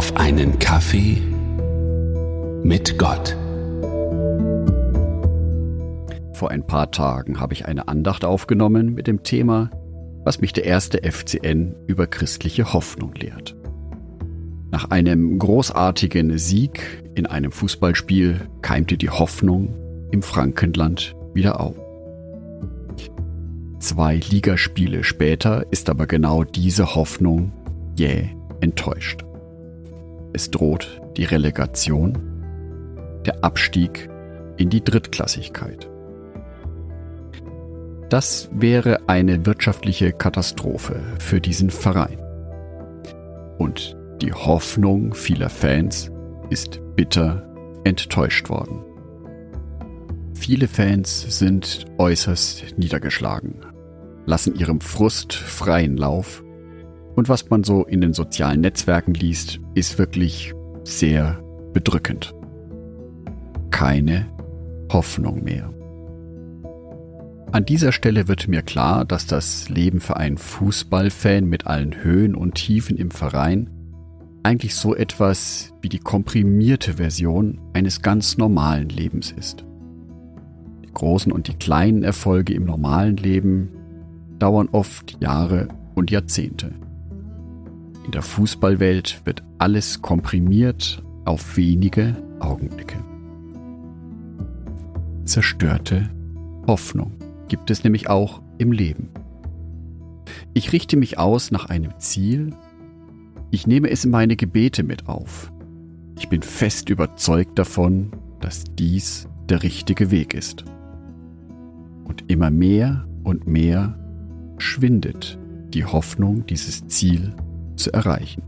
auf einen Kaffee mit Gott. Vor ein paar Tagen habe ich eine Andacht aufgenommen mit dem Thema, was mich der erste FCN über christliche Hoffnung lehrt. Nach einem großartigen Sieg in einem Fußballspiel keimte die Hoffnung im Frankenland wieder auf. Zwei Ligaspiele später ist aber genau diese Hoffnung jäh enttäuscht. Es droht die Relegation, der Abstieg in die Drittklassigkeit. Das wäre eine wirtschaftliche Katastrophe für diesen Verein. Und die Hoffnung vieler Fans ist bitter enttäuscht worden. Viele Fans sind äußerst niedergeschlagen, lassen ihrem Frust freien Lauf und was man so in den sozialen Netzwerken liest, ist wirklich sehr bedrückend. Keine Hoffnung mehr. An dieser Stelle wird mir klar, dass das Leben für einen Fußballfan mit allen Höhen und Tiefen im Verein eigentlich so etwas wie die komprimierte Version eines ganz normalen Lebens ist. Die großen und die kleinen Erfolge im normalen Leben dauern oft Jahre und Jahrzehnte. In der Fußballwelt wird alles komprimiert auf wenige Augenblicke. Zerstörte Hoffnung gibt es nämlich auch im Leben. Ich richte mich aus nach einem Ziel, ich nehme es in meine Gebete mit auf. Ich bin fest überzeugt davon, dass dies der richtige Weg ist. Und immer mehr und mehr schwindet die Hoffnung, dieses Ziel zu erreichen.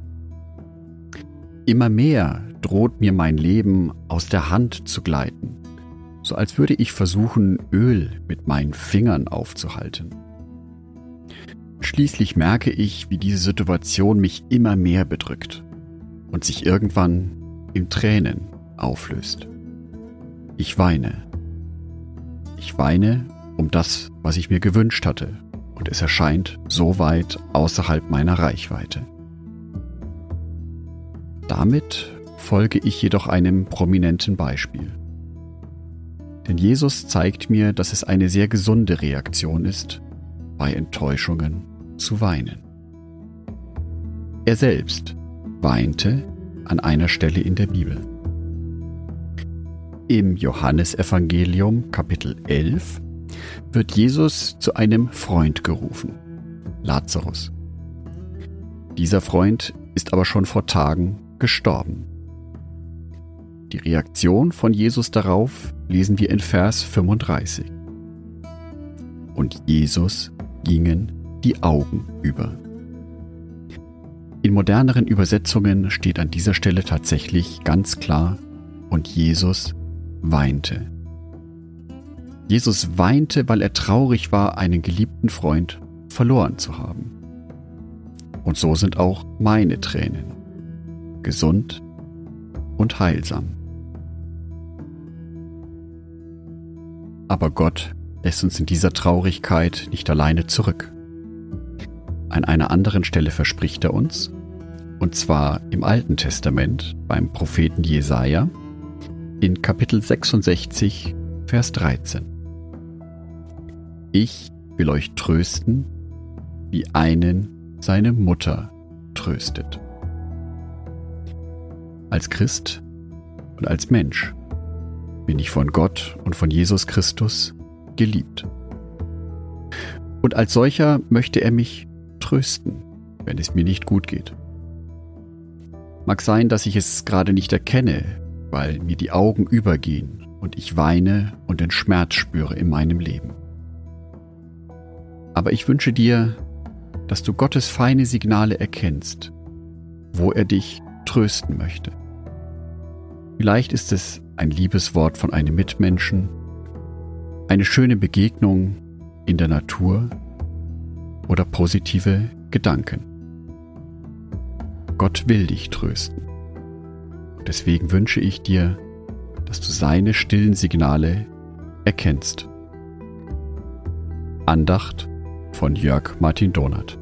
Immer mehr droht mir mein Leben aus der Hand zu gleiten, so als würde ich versuchen, Öl mit meinen Fingern aufzuhalten. Schließlich merke ich, wie diese Situation mich immer mehr bedrückt und sich irgendwann in Tränen auflöst. Ich weine. Ich weine um das, was ich mir gewünscht hatte, und es erscheint so weit außerhalb meiner Reichweite. Damit folge ich jedoch einem prominenten Beispiel. Denn Jesus zeigt mir, dass es eine sehr gesunde Reaktion ist, bei Enttäuschungen zu weinen. Er selbst weinte an einer Stelle in der Bibel. Im Johannesevangelium Kapitel 11 wird Jesus zu einem Freund gerufen, Lazarus. Dieser Freund ist aber schon vor Tagen gestorben. Die Reaktion von Jesus darauf lesen wir in Vers 35. Und Jesus gingen die Augen über. In moderneren Übersetzungen steht an dieser Stelle tatsächlich ganz klar, und Jesus weinte. Jesus weinte, weil er traurig war, einen geliebten Freund verloren zu haben. Und so sind auch meine Tränen gesund und heilsam. Aber Gott lässt uns in dieser Traurigkeit nicht alleine zurück. An einer anderen Stelle verspricht er uns, und zwar im Alten Testament beim Propheten Jesaja in Kapitel 66, Vers 13. Ich will euch trösten, wie einen seine Mutter tröstet als Christ und als Mensch bin ich von Gott und von Jesus Christus geliebt. Und als solcher möchte er mich trösten, wenn es mir nicht gut geht. Mag sein, dass ich es gerade nicht erkenne, weil mir die Augen übergehen und ich weine und den Schmerz spüre in meinem Leben. Aber ich wünsche dir, dass du Gottes feine Signale erkennst, wo er dich trösten möchte. Vielleicht ist es ein Liebeswort von einem Mitmenschen, eine schöne Begegnung in der Natur oder positive Gedanken. Gott will dich trösten. Deswegen wünsche ich dir, dass du seine stillen Signale erkennst. Andacht von Jörg Martin Donath.